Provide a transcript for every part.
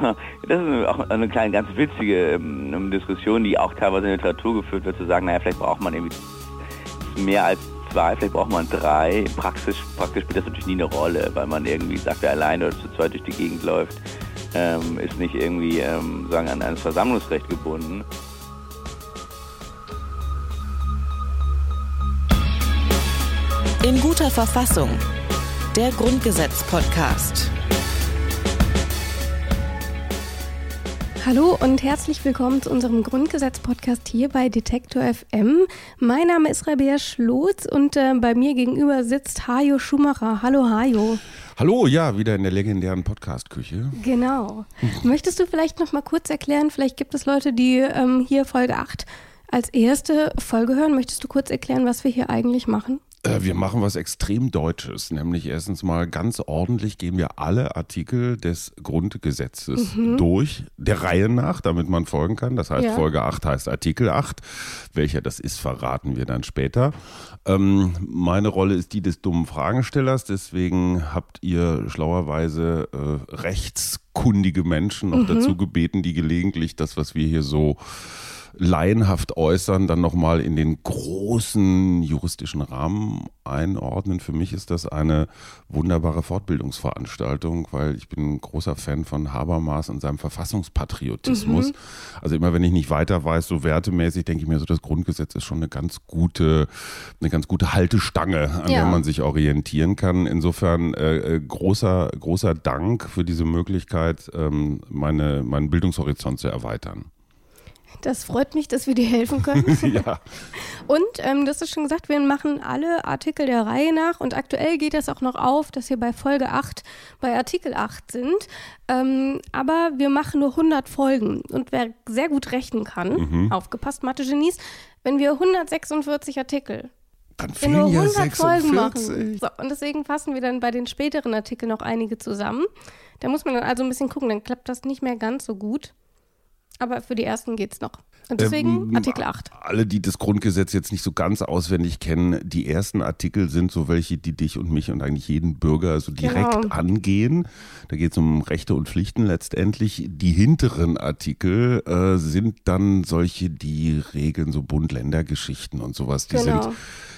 Das ist auch eine kleine, ganz witzige ähm, Diskussion, die auch teilweise in der Literatur geführt wird, zu sagen, naja, vielleicht braucht man irgendwie mehr als zwei, vielleicht braucht man drei. Praktisch, praktisch spielt das natürlich nie eine Rolle, weil man irgendwie sagt, wer alleine oder zu zweit durch die Gegend läuft, ähm, ist nicht irgendwie ähm, sagen, an ein Versammlungsrecht gebunden. In guter Verfassung. Der Grundgesetz-Podcast. Hallo und herzlich willkommen zu unserem Grundgesetz-Podcast hier bei Detektor FM. Mein Name ist Rabea Schlotz und äh, bei mir gegenüber sitzt Hajo Schumacher. Hallo Hajo. Hallo, ja, wieder in der legendären Podcast-Küche. Genau. Möchtest du vielleicht noch mal kurz erklären, vielleicht gibt es Leute, die ähm, hier Folge 8 als erste Folge hören. Möchtest du kurz erklären, was wir hier eigentlich machen? Äh, wir machen was extrem Deutsches, nämlich erstens mal ganz ordentlich gehen wir alle Artikel des Grundgesetzes mhm. durch, der Reihe nach, damit man folgen kann. Das heißt, ja. Folge 8 heißt Artikel 8. Welcher das ist, verraten wir dann später. Ähm, meine Rolle ist die des dummen Fragestellers, deswegen habt ihr schlauerweise äh, rechtskundige Menschen noch mhm. dazu gebeten, die gelegentlich das, was wir hier so laienhaft äußern, dann nochmal in den großen juristischen Rahmen einordnen. Für mich ist das eine wunderbare Fortbildungsveranstaltung, weil ich bin ein großer Fan von Habermas und seinem Verfassungspatriotismus. Mhm. Also immer wenn ich nicht weiter weiß, so wertemäßig, denke ich mir so, das Grundgesetz ist schon eine ganz gute, eine ganz gute Haltestange, an ja. der man sich orientieren kann. Insofern äh, äh großer, großer Dank für diese Möglichkeit, ähm, meine, meinen Bildungshorizont zu erweitern. Das freut mich, dass wir dir helfen können. ja. Und ähm, hast es schon gesagt, wir machen alle Artikel der Reihe nach und aktuell geht das auch noch auf, dass wir bei Folge 8 bei Artikel 8 sind. Ähm, aber wir machen nur 100 Folgen und wer sehr gut rechnen kann, mhm. aufgepasst, Mathe-Genies, wenn wir 146 Artikel dann fehlen nur 100 ja 46. Folgen machen. So, und deswegen fassen wir dann bei den späteren Artikeln noch einige zusammen. Da muss man dann also ein bisschen gucken, dann klappt das nicht mehr ganz so gut. Aber für die ersten geht es noch. Und deswegen ähm, Artikel 8. Alle, die das Grundgesetz jetzt nicht so ganz auswendig kennen, die ersten Artikel sind so welche, die dich und mich und eigentlich jeden Bürger so direkt genau. angehen. Da geht es um Rechte und Pflichten letztendlich. Die hinteren Artikel äh, sind dann solche, die regeln so Bund-Länder-Geschichten und sowas. Die genau. sind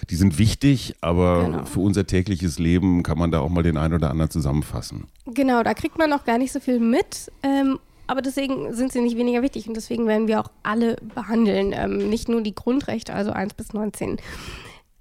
die sind wichtig, aber genau. für unser tägliches Leben kann man da auch mal den einen oder anderen zusammenfassen. Genau, da kriegt man noch gar nicht so viel mit. Ähm, aber deswegen sind sie nicht weniger wichtig und deswegen werden wir auch alle behandeln, ähm, nicht nur die Grundrechte, also 1 bis 19.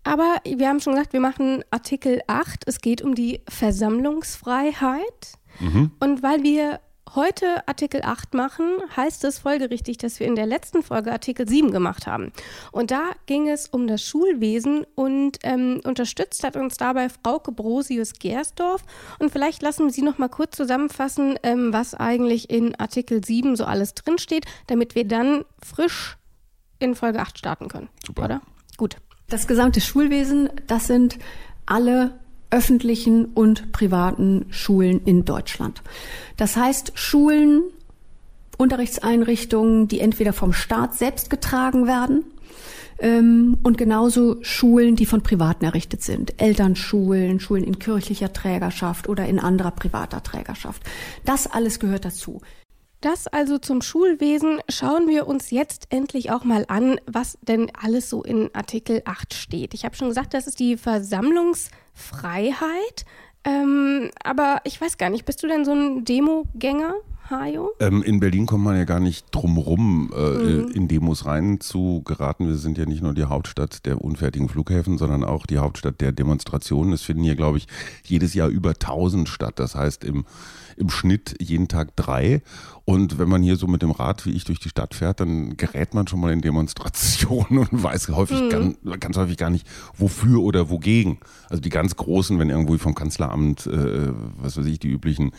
Aber wir haben schon gesagt, wir machen Artikel 8. Es geht um die Versammlungsfreiheit. Mhm. Und weil wir heute Artikel 8 machen, heißt es folgerichtig, dass wir in der letzten Folge Artikel 7 gemacht haben. Und da ging es um das Schulwesen und ähm, unterstützt hat uns dabei Frauke Brosius-Gersdorf. Und vielleicht lassen Sie noch mal kurz zusammenfassen, ähm, was eigentlich in Artikel 7 so alles drinsteht, damit wir dann frisch in Folge 8 starten können. Super. Oder? Gut. Das gesamte Schulwesen, das sind alle öffentlichen und privaten Schulen in Deutschland. Das heißt, Schulen, Unterrichtseinrichtungen, die entweder vom Staat selbst getragen werden ähm, und genauso Schulen, die von Privaten errichtet sind. Elternschulen, Schulen in kirchlicher Trägerschaft oder in anderer privater Trägerschaft. Das alles gehört dazu. Das also zum Schulwesen. Schauen wir uns jetzt endlich auch mal an, was denn alles so in Artikel 8 steht. Ich habe schon gesagt, das ist die Versammlungsfreiheit. Ähm, aber ich weiß gar nicht, bist du denn so ein Demogänger? Hajo? Ähm, in Berlin kommt man ja gar nicht drum rum, äh, mhm. in Demos rein zu geraten. Wir sind ja nicht nur die Hauptstadt der unfertigen Flughäfen, sondern auch die Hauptstadt der Demonstrationen. Es finden hier, glaube ich, jedes Jahr über 1000 statt. Das heißt, im im Schnitt jeden Tag drei. Und wenn man hier so mit dem Rad wie ich durch die Stadt fährt, dann gerät man schon mal in Demonstrationen und weiß häufig mhm. ganz, ganz häufig gar nicht, wofür oder wogegen. Also die ganz großen, wenn irgendwo vom Kanzleramt, äh, was weiß ich, die üblichen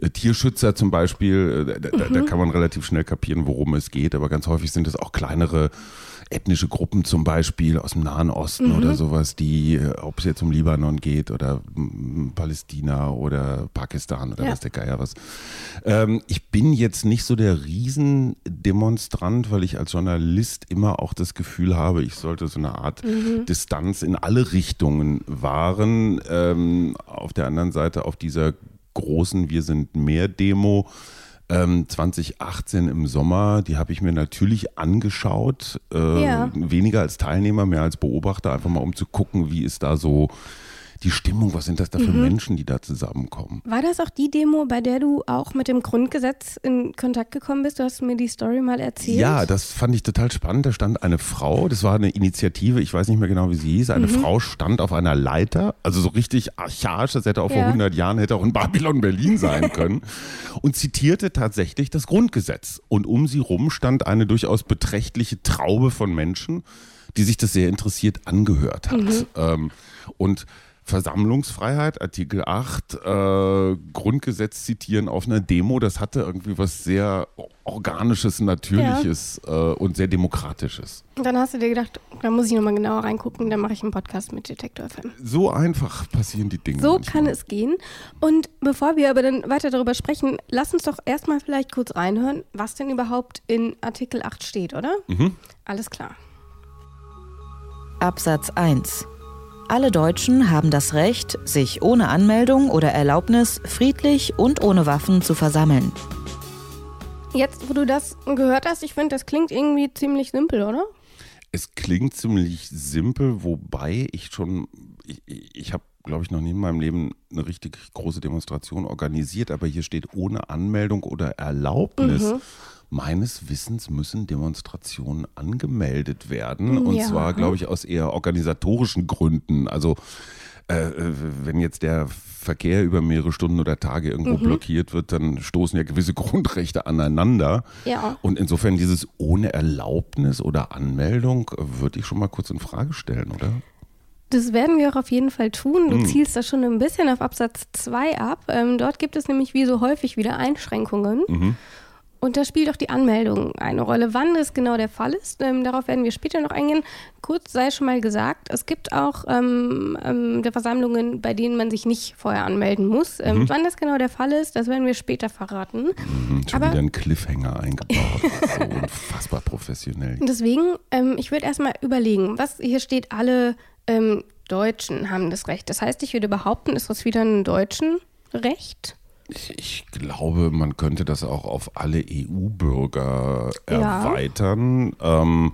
äh, Tierschützer zum Beispiel, äh, da, mhm. da, kann man relativ schnell kapieren, worum es geht. Aber ganz häufig sind es auch kleinere ethnische Gruppen zum Beispiel aus dem Nahen Osten mhm. oder sowas, die, äh, ob es jetzt um Libanon geht oder Palästina oder Pakistan oder ja. was der Geier was. Ähm, ich bin jetzt nicht so der Riesendemonstrant, weil ich als Journalist immer auch das Gefühl habe, ich sollte so eine Art mhm. Distanz in alle Richtungen wahren. Ähm, auf der anderen Seite, auf dieser großen Wir sind mehr Demo ähm, 2018 im Sommer. Die habe ich mir natürlich angeschaut. Äh, Ja. Weniger als Teilnehmer, mehr als Beobachter, einfach mal um zu gucken, wie ist da so die Stimmung, was sind das da für Mhm. Menschen, die da zusammenkommen. War das auch die Demo, bei der du auch mit dem Grundgesetz in Kontakt gekommen bist? Du hast mir die Story mal erzählt. Ja, das fand ich total spannend. Da stand eine Frau, das war eine Initiative, ich weiß nicht mehr genau, wie sie hieß. Eine Mhm. Frau stand auf einer Leiter, also so richtig archaisch, das hätte auch vor Ja. 100 Jahren, hätte auch in Babylon Berlin sein können. und zitierte tatsächlich das Grundgesetz. Und um sie rum stand eine durchaus beträchtliche Traube von Menschen, die sich das sehr interessiert angehört hat. Mhm. Ähm, und Versammlungsfreiheit, Artikel 8, äh, Grundgesetz zitieren auf einer Demo, das hatte irgendwie was sehr Organisches, Natürliches äh, und sehr Demokratisches. Und dann hast du dir gedacht, da muss ich nochmal genauer reingucken, dann mache ich einen Podcast mit Detektor FM. So einfach passieren die Dinge. So manchmal. kann es gehen. Und bevor wir aber dann weiter darüber sprechen, lass uns doch erstmal vielleicht kurz reinhören, was denn überhaupt in Artikel 8 steht, oder? Mhm. Alles klar. Absatz 1. Alle Deutschen haben das Recht, sich ohne Anmeldung oder Erlaubnis friedlich und ohne Waffen zu versammeln. Jetzt, wo du das gehört hast, ich finde, das klingt irgendwie ziemlich simpel, oder? Es klingt ziemlich simpel, wobei ich schon, ich, ich habe, glaube ich, noch nie in meinem Leben eine richtig große Demonstration organisiert, aber hier steht ohne Anmeldung oder Erlaubnis. Mhm. Meines Wissens müssen Demonstrationen angemeldet werden. Und Ja. zwar, glaube ich, aus eher organisatorischen Gründen. Also äh, wenn jetzt der Verkehr über mehrere Stunden oder Tage irgendwo Mhm. blockiert wird, dann stoßen ja gewisse Grundrechte aneinander. Ja. Und insofern dieses ohne Erlaubnis oder Anmeldung äh, würde ich schon mal kurz in Frage stellen, oder? Das werden wir auch auf jeden Fall tun. Du Mhm. zielst da schon ein bisschen auf Absatz 2 ab. Ähm, dort gibt es nämlich wie so häufig wieder Einschränkungen. Mhm. Und da spielt auch die Anmeldung eine Rolle. Wann das genau der Fall ist, ähm, darauf werden wir später noch eingehen. Kurz sei schon mal gesagt, es gibt auch ähm, ähm, Versammlungen, bei denen man sich nicht vorher anmelden muss. Ähm, Mhm. Wann das genau der Fall ist, das werden wir später verraten. Mhm, schon Aber- wieder ein Cliffhanger eingebaut. so unfassbar professionell. Deswegen, ähm, ich würde erstmal überlegen, was hier steht, alle ähm, Deutschen haben das Recht. Das heißt, ich würde behaupten, ist das wieder ein deutschen Recht? Ich glaube, man könnte das auch auf alle EU-Bürger Ja. erweitern. Ähm,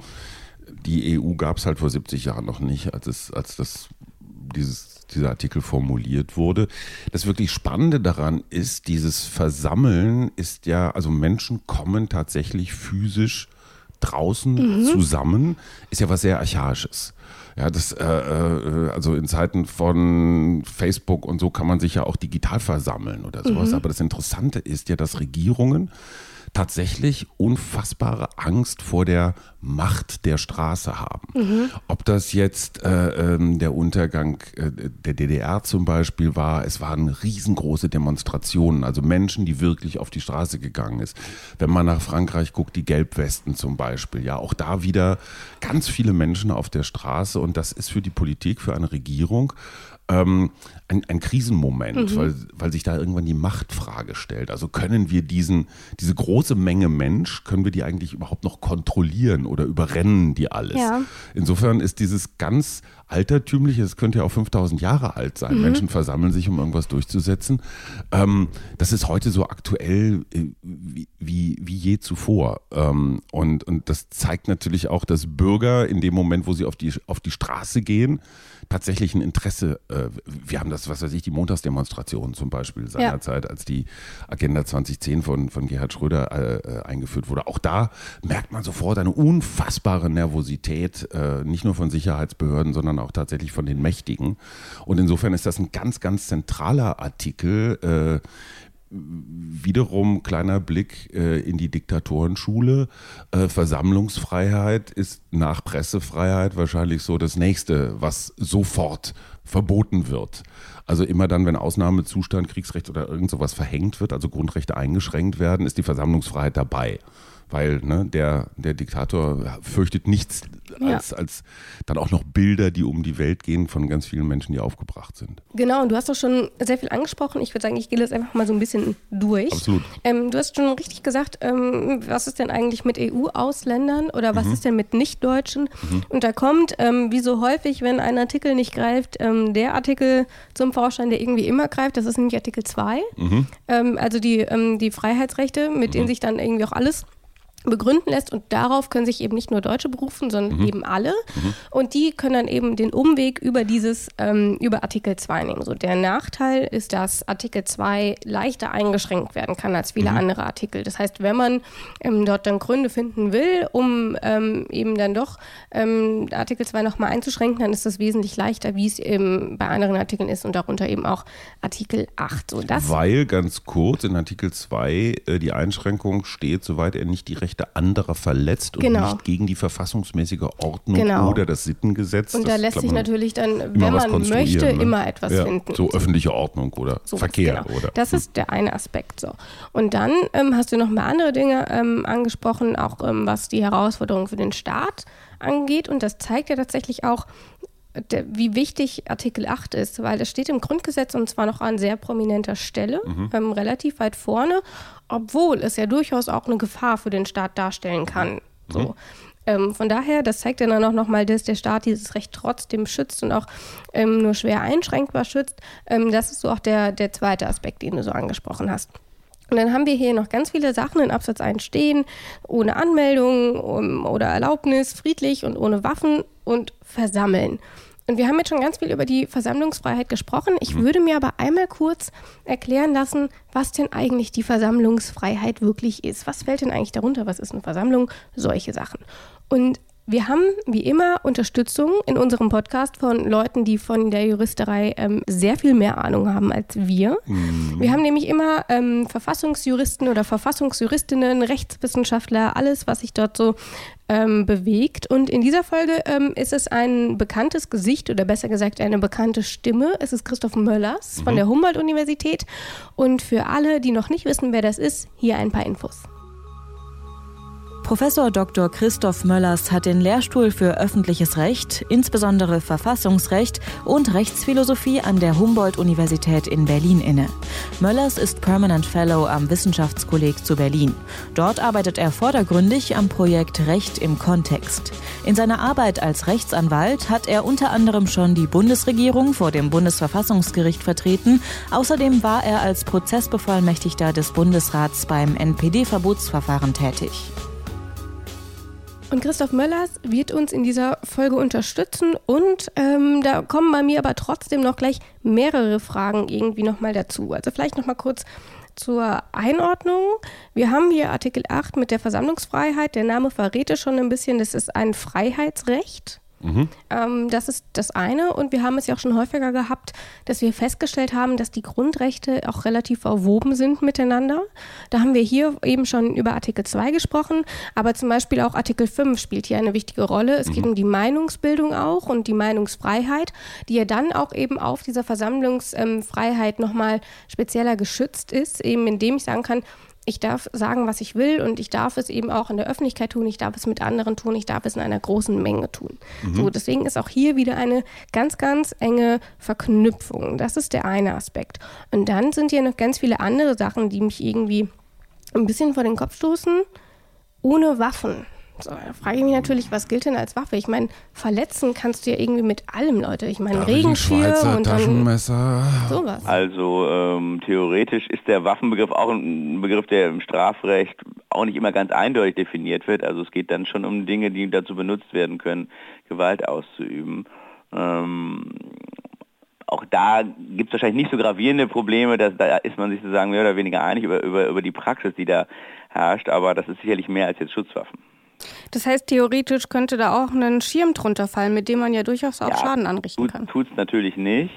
die EU gab es halt vor 70 Jahren noch nicht, als, es, als das, dieses, dieser Artikel formuliert wurde. Das wirklich Spannende daran ist, dieses Versammeln ist ja, also Menschen kommen tatsächlich physisch draußen zusammen, ist ja was sehr Archaisches. Ja, das, äh, äh, also in Zeiten von Facebook und so kann man sich ja auch digital versammeln oder sowas. Aber das Interessante ist ja, dass Regierungen tatsächlich unfassbare Angst vor der Macht der Straße haben. Ob das jetzt äh, ähm, der Untergang äh, der DDR zum Beispiel war, es waren riesengroße Demonstrationen, also Menschen, die wirklich auf die Straße gegangen ist. Wenn man nach Frankreich guckt, die Gelbwesten zum Beispiel, ja, auch da wieder ganz viele Menschen auf der Straße und das ist für die Politik, für eine Regierung ähm, ein, ein Krisenmoment, weil, weil sich da irgendwann die Machtfrage stellt. Also können wir diesen, diese große Menge Mensch, können wir die eigentlich überhaupt noch kontrollieren oder überrennen die alles? Ja. Insofern ist dieses ganz altertümliche, es könnte ja auch 5000 Jahre alt sein, Menschen versammeln sich, um irgendwas durchzusetzen. Ähm, das ist heute so aktuell äh, wie, wie, wie je zuvor. Ähm, und, und das zeigt natürlich auch, dass Bürger in dem Moment, wo sie auf die, auf die Straße gehen, tatsächlich ein Interesse, äh, wir haben das, was weiß ich, die Montagsdemonstration zum Beispiel seinerzeit, als die Agenda 2010 von, von Gerhard Schröder äh, äh, eingeführt wurde. Auch da merkt man sofort eine unfassbare Nervosität, äh, nicht nur von Sicherheitsbehörden, sondern auch tatsächlich von den Mächtigen. Und insofern ist das ein ganz, ganz zentraler Artikel. Wiederum kleiner Blick äh, in die Diktatorenschule. Äh, Versammlungsfreiheit ist nach Pressefreiheit wahrscheinlich so das nächste, was sofort verboten wird. Also immer dann, wenn Ausnahmezustand, Kriegsrecht oder irgend sowas verhängt wird, also Grundrechte eingeschränkt werden, ist die Versammlungsfreiheit dabei. Weil ne, der, der Diktator fürchtet nichts Ja. als, als dann auch noch Bilder, die um die Welt gehen von ganz vielen Menschen, die aufgebracht sind. Genau, und du hast doch schon sehr viel angesprochen. Ich würde sagen, ich gehe das einfach mal so ein bisschen durch. Absolut. Ähm, du hast schon richtig gesagt, ähm, was ist denn eigentlich mit EU-Ausländern oder Mhm. was ist denn mit Nichtdeutschen? Und da kommt, ähm, wie so häufig, wenn ein Artikel nicht greift, ähm, der Artikel zum Vorschein, der irgendwie immer greift. Das ist nämlich Artikel 2. Mhm. Ähm, also die, ähm, die Freiheitsrechte, mit mhm. denen sich dann irgendwie auch alles begründen lässt und darauf können sich eben nicht nur Deutsche berufen, sondern mhm. eben alle mhm. und die können dann eben den Umweg über dieses, ähm, über Artikel 2 nehmen. So der Nachteil ist, dass Artikel 2 leichter eingeschränkt werden kann als viele mhm. andere Artikel. Das heißt, wenn man ähm, dort dann Gründe finden will, um ähm, eben dann doch ähm, Artikel 2 nochmal einzuschränken, dann ist das wesentlich leichter, wie es eben bei anderen Artikeln ist und darunter eben auch Artikel 8. So, das Weil ganz kurz in Artikel 2 äh, die Einschränkung steht, soweit er nicht die Rechte Rechte anderer verletzt und genau. nicht gegen die verfassungsmäßige Ordnung genau. oder das Sittengesetz. Und da lässt sich natürlich dann, wenn man möchte, ne? immer etwas ja, finden. So öffentliche Ordnung oder so Verkehr. Genau. Oder, das hm. ist der eine Aspekt. So. Und dann ähm, hast du noch mal andere Dinge ähm, angesprochen, auch ähm, was die Herausforderungen für den Staat angeht. Und das zeigt ja tatsächlich auch, wie wichtig Artikel 8 ist, weil es steht im Grundgesetz und zwar noch an sehr prominenter Stelle, mhm. ähm, relativ weit vorne, obwohl es ja durchaus auch eine Gefahr für den Staat darstellen kann. Mhm. So. Ähm, von daher, das zeigt dann auch nochmal, dass der Staat dieses Recht trotzdem schützt und auch ähm, nur schwer einschränkbar schützt. Ähm, das ist so auch der, der zweite Aspekt, den du so angesprochen hast. Und dann haben wir hier noch ganz viele Sachen in Absatz 1 stehen, ohne Anmeldung um, oder Erlaubnis, friedlich und ohne Waffen und versammeln. Und wir haben jetzt schon ganz viel über die Versammlungsfreiheit gesprochen. Ich mhm. würde mir aber einmal kurz erklären lassen, was denn eigentlich die Versammlungsfreiheit wirklich ist. Was fällt denn eigentlich darunter? Was ist eine Versammlung? Solche Sachen. Und wir haben wie immer Unterstützung in unserem Podcast von Leuten, die von der Juristerei ähm, sehr viel mehr Ahnung haben als wir. Mhm. Wir haben nämlich immer ähm, Verfassungsjuristen oder Verfassungsjuristinnen, Rechtswissenschaftler, alles, was sich dort so ähm, bewegt. Und in dieser Folge ähm, ist es ein bekanntes Gesicht oder besser gesagt eine bekannte Stimme. Es ist Christoph Möllers mhm. von der Humboldt-Universität. Und für alle, die noch nicht wissen, wer das ist, hier ein paar Infos. Professor Dr. Christoph Möllers hat den Lehrstuhl für öffentliches Recht, insbesondere Verfassungsrecht und Rechtsphilosophie an der Humboldt-Universität in Berlin inne. Möllers ist Permanent Fellow am Wissenschaftskolleg zu Berlin. Dort arbeitet er vordergründig am Projekt Recht im Kontext. In seiner Arbeit als Rechtsanwalt hat er unter anderem schon die Bundesregierung vor dem Bundesverfassungsgericht vertreten. Außerdem war er als Prozessbevollmächtigter des Bundesrats beim NPD-Verbotsverfahren tätig. Und Christoph Möllers wird uns in dieser Folge unterstützen und ähm, da kommen bei mir aber trotzdem noch gleich mehrere Fragen irgendwie nochmal dazu. Also vielleicht nochmal kurz zur Einordnung. Wir haben hier Artikel 8 mit der Versammlungsfreiheit. Der Name verrät es schon ein bisschen, das ist ein Freiheitsrecht. Mhm. Ähm, das ist das eine. Und wir haben es ja auch schon häufiger gehabt, dass wir festgestellt haben, dass die Grundrechte auch relativ verwoben sind miteinander. Da haben wir hier eben schon über Artikel 2 gesprochen, aber zum Beispiel auch Artikel 5 spielt hier eine wichtige Rolle. Es mhm. geht um die Meinungsbildung auch und die Meinungsfreiheit, die ja dann auch eben auf dieser Versammlungsfreiheit ähm, nochmal spezieller geschützt ist, eben indem ich sagen kann, ich darf sagen, was ich will und ich darf es eben auch in der Öffentlichkeit tun, ich darf es mit anderen tun, ich darf es in einer großen Menge tun. Mhm. So, deswegen ist auch hier wieder eine ganz, ganz enge Verknüpfung. Das ist der eine Aspekt. Und dann sind hier noch ganz viele andere Sachen, die mich irgendwie ein bisschen vor den Kopf stoßen. Ohne Waffen. So, da frage ich mich natürlich, was gilt denn als Waffe? Ich meine, verletzen kannst du ja irgendwie mit allem, Leute. Ich meine, Regenschirm und Taschenmesser. sowas. Also ähm, theoretisch ist der Waffenbegriff auch ein Begriff, der im Strafrecht auch nicht immer ganz eindeutig definiert wird. Also es geht dann schon um Dinge, die dazu benutzt werden können, Gewalt auszuüben. Ähm, auch da gibt es wahrscheinlich nicht so gravierende Probleme, dass, da ist man sich sozusagen mehr oder weniger einig über, über, über die Praxis, die da herrscht, aber das ist sicherlich mehr als jetzt Schutzwaffen. Das heißt, theoretisch könnte da auch ein Schirm drunter fallen, mit dem man ja durchaus auch ja, Schaden anrichten kann. Tut es natürlich nicht.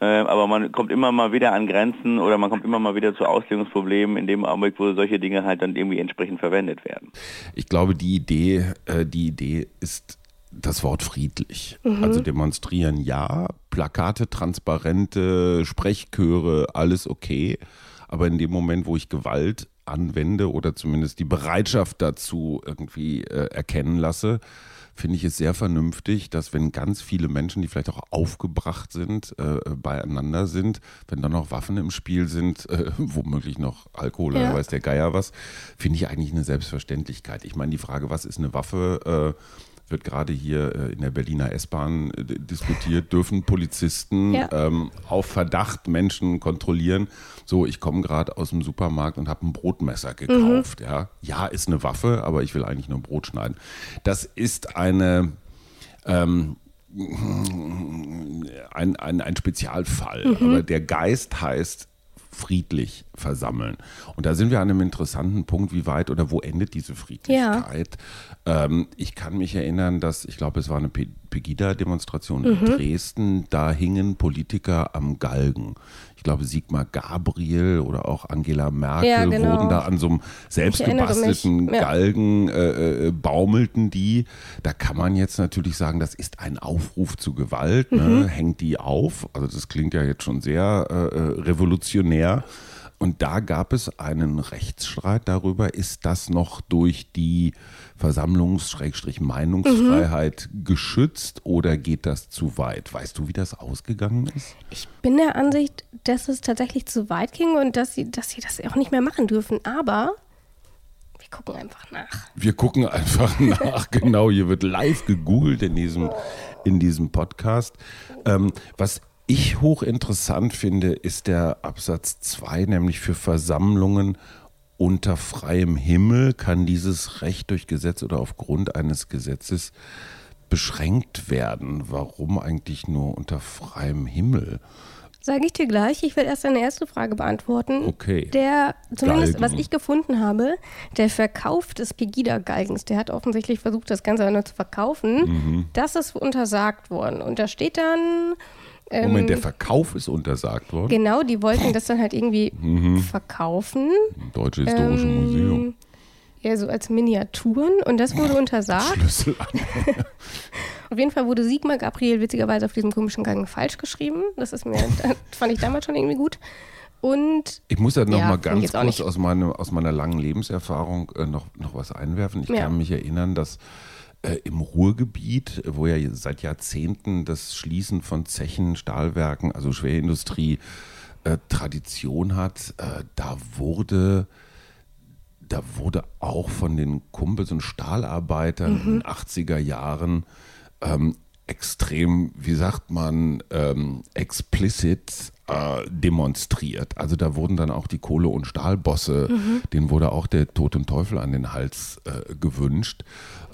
Äh, aber man kommt immer mal wieder an Grenzen oder man kommt immer mal wieder zu Auslegungsproblemen in dem Augenblick, wo solche Dinge halt dann irgendwie entsprechend verwendet werden. Ich glaube, die Idee, äh, die Idee ist das Wort friedlich. Mhm. Also demonstrieren ja, Plakate, Transparente, Sprechchöre, alles okay. Aber in dem Moment, wo ich Gewalt anwende oder zumindest die Bereitschaft dazu irgendwie äh, erkennen lasse, finde ich es sehr vernünftig, dass wenn ganz viele Menschen, die vielleicht auch aufgebracht sind, äh, beieinander sind, wenn dann noch Waffen im Spiel sind, äh, womöglich noch Alkohol ja. oder weiß der Geier was, finde ich eigentlich eine Selbstverständlichkeit. Ich meine, die Frage, was ist eine Waffe, äh, wird gerade hier äh, in der Berliner S-Bahn äh, diskutiert, dürfen Polizisten ja. ähm, auf Verdacht Menschen kontrollieren. So, ich komme gerade aus dem Supermarkt und habe ein Brotmesser gekauft. Mhm. Ja. ja, ist eine Waffe, aber ich will eigentlich nur Brot schneiden. Das ist eine ähm, ein, ein, ein Spezialfall. Mhm. Aber der Geist heißt friedlich versammeln. Und da sind wir an einem interessanten Punkt, wie weit oder wo endet diese Friedlichkeit? Ja. Ähm, ich kann mich erinnern, dass, ich glaube, es war eine Pegida-Demonstration mhm. in Dresden, da hingen Politiker am Galgen ich glaube Sigmar Gabriel oder auch Angela Merkel ja, genau. wurden da an so einem selbstgebastelten ja. Galgen äh, äh, baumelten die. Da kann man jetzt natürlich sagen, das ist ein Aufruf zu Gewalt. Ne? Mhm. Hängt die auf? Also das klingt ja jetzt schon sehr äh, äh revolutionär. Und da gab es einen Rechtsstreit darüber, ist das noch durch die Versammlungs-Meinungsfreiheit mhm. geschützt oder geht das zu weit? Weißt du, wie das ausgegangen ist? Ich bin der Ansicht, dass es tatsächlich zu weit ging und dass sie, dass sie das auch nicht mehr machen dürfen. Aber wir gucken einfach nach. Wir gucken einfach nach, genau. Hier wird live gegoogelt in diesem, in diesem Podcast. Ähm, was ich hochinteressant finde, ist der Absatz 2, nämlich für Versammlungen unter freiem Himmel kann dieses Recht durch Gesetz oder aufgrund eines Gesetzes beschränkt werden. Warum eigentlich nur unter freiem Himmel? Sage ich dir gleich. Ich werde erst deine erste Frage beantworten. Okay. Der, zumindest Galgen. was ich gefunden habe, der Verkauf des Pegida-Galgens, der hat offensichtlich versucht, das Ganze nur zu verkaufen. Mhm. Das ist untersagt worden. Und da steht dann, Moment, ähm, der Verkauf ist untersagt worden? Genau, die wollten das dann halt irgendwie mhm. verkaufen. Deutsche Historische ähm, Museum. Ja, so als Miniaturen und das wurde untersagt. Schlüssel auf jeden Fall wurde Sigmar Gabriel witzigerweise auf diesem komischen Gang falsch geschrieben. Das ist mir, das fand ich damals schon irgendwie gut. Und ich muss ja noch ja, mal ganz kurz aus, meine, aus meiner langen Lebenserfahrung äh, noch, noch was einwerfen. Ich ja. kann mich erinnern, dass äh, im Ruhrgebiet, wo ja seit Jahrzehnten das Schließen von Zechen, Stahlwerken, also Schwerindustrie äh, Tradition hat, äh, da wurde da wurde auch von den Kumpels und Stahlarbeitern mhm. in den 80er Jahren ähm, extrem, wie sagt man, ähm, explicit äh, demonstriert. Also da wurden dann auch die Kohle- und Stahlbosse, mhm. denen wurde auch der Tod und Teufel an den Hals äh, gewünscht.